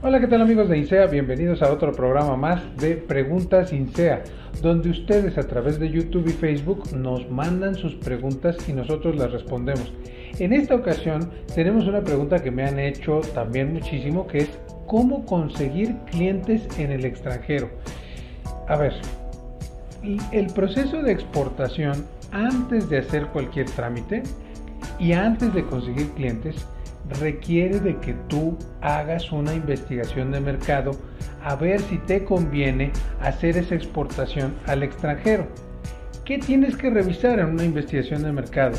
Hola, ¿qué tal amigos de INSEA? Bienvenidos a otro programa más de Preguntas INSEA, donde ustedes a través de YouTube y Facebook nos mandan sus preguntas y nosotros las respondemos. En esta ocasión tenemos una pregunta que me han hecho también muchísimo, que es ¿cómo conseguir clientes en el extranjero? A ver, el proceso de exportación antes de hacer cualquier trámite y antes de conseguir clientes requiere de que tú hagas una investigación de mercado a ver si te conviene hacer esa exportación al extranjero. ¿Qué tienes que revisar en una investigación de mercado?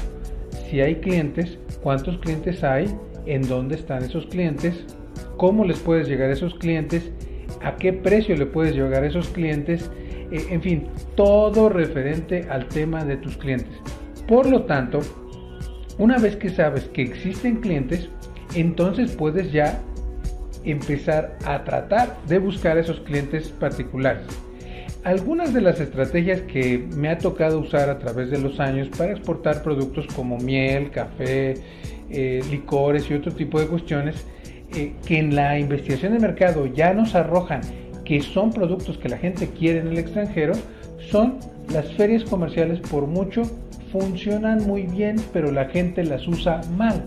Si hay clientes, cuántos clientes hay, en dónde están esos clientes, cómo les puedes llegar a esos clientes, a qué precio le puedes llegar a esos clientes, eh, en fin, todo referente al tema de tus clientes. Por lo tanto, una vez que sabes que existen clientes, entonces puedes ya empezar a tratar de buscar esos clientes particulares. Algunas de las estrategias que me ha tocado usar a través de los años para exportar productos como miel, café, eh, licores y otro tipo de cuestiones, eh, que en la investigación de mercado ya nos arrojan que son productos que la gente quiere en el extranjero, son las ferias comerciales por mucho funcionan muy bien, pero la gente las usa mal.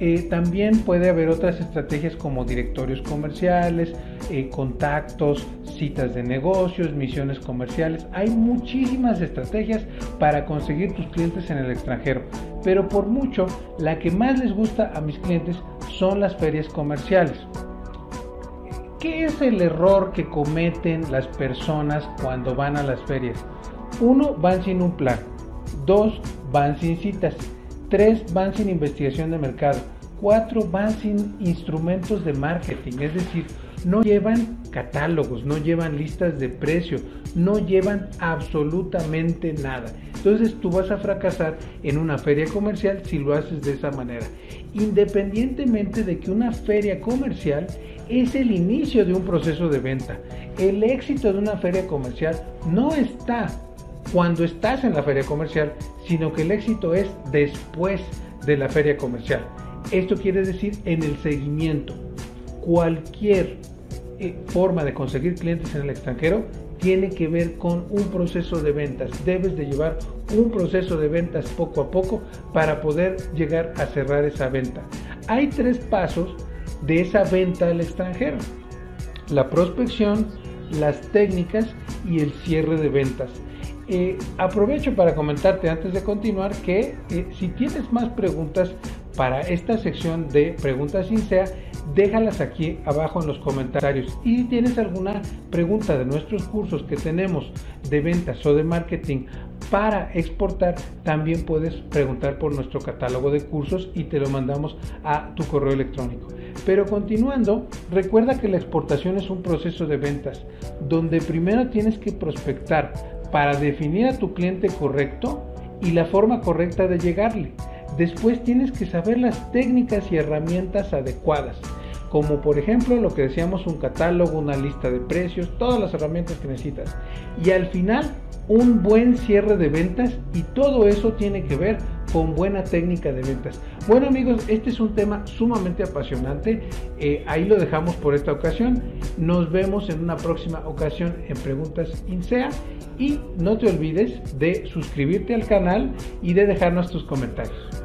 Eh, también puede haber otras estrategias como directorios comerciales, eh, contactos, citas de negocios, misiones comerciales. Hay muchísimas estrategias para conseguir tus clientes en el extranjero, pero por mucho la que más les gusta a mis clientes son las ferias comerciales. ¿Qué es el error que cometen las personas cuando van a las ferias? Uno, van sin un plan. Dos, van sin citas. Tres, van sin investigación de mercado. Cuatro, van sin instrumentos de marketing. Es decir, no llevan catálogos, no llevan listas de precio, no llevan absolutamente nada. Entonces tú vas a fracasar en una feria comercial si lo haces de esa manera. Independientemente de que una feria comercial es el inicio de un proceso de venta. El éxito de una feria comercial no está cuando estás en la feria comercial, sino que el éxito es después de la feria comercial. Esto quiere decir en el seguimiento. Cualquier eh, forma de conseguir clientes en el extranjero tiene que ver con un proceso de ventas. Debes de llevar un proceso de ventas poco a poco para poder llegar a cerrar esa venta. Hay tres pasos de esa venta al extranjero. La prospección, las técnicas y el cierre de ventas. Eh, aprovecho para comentarte antes de continuar que eh, si tienes más preguntas para esta sección de preguntas sin SEA, déjalas aquí abajo en los comentarios. Y si tienes alguna pregunta de nuestros cursos que tenemos de ventas o de marketing para exportar, también puedes preguntar por nuestro catálogo de cursos y te lo mandamos a tu correo electrónico. Pero continuando, recuerda que la exportación es un proceso de ventas donde primero tienes que prospectar para definir a tu cliente correcto y la forma correcta de llegarle. Después tienes que saber las técnicas y herramientas adecuadas, como por ejemplo lo que decíamos un catálogo, una lista de precios, todas las herramientas que necesitas. Y al final un buen cierre de ventas y todo eso tiene que ver con buena técnica de ventas. Bueno amigos, este es un tema sumamente apasionante. Eh, ahí lo dejamos por esta ocasión. Nos vemos en una próxima ocasión en Preguntas INSEA y no te olvides de suscribirte al canal y de dejarnos tus comentarios.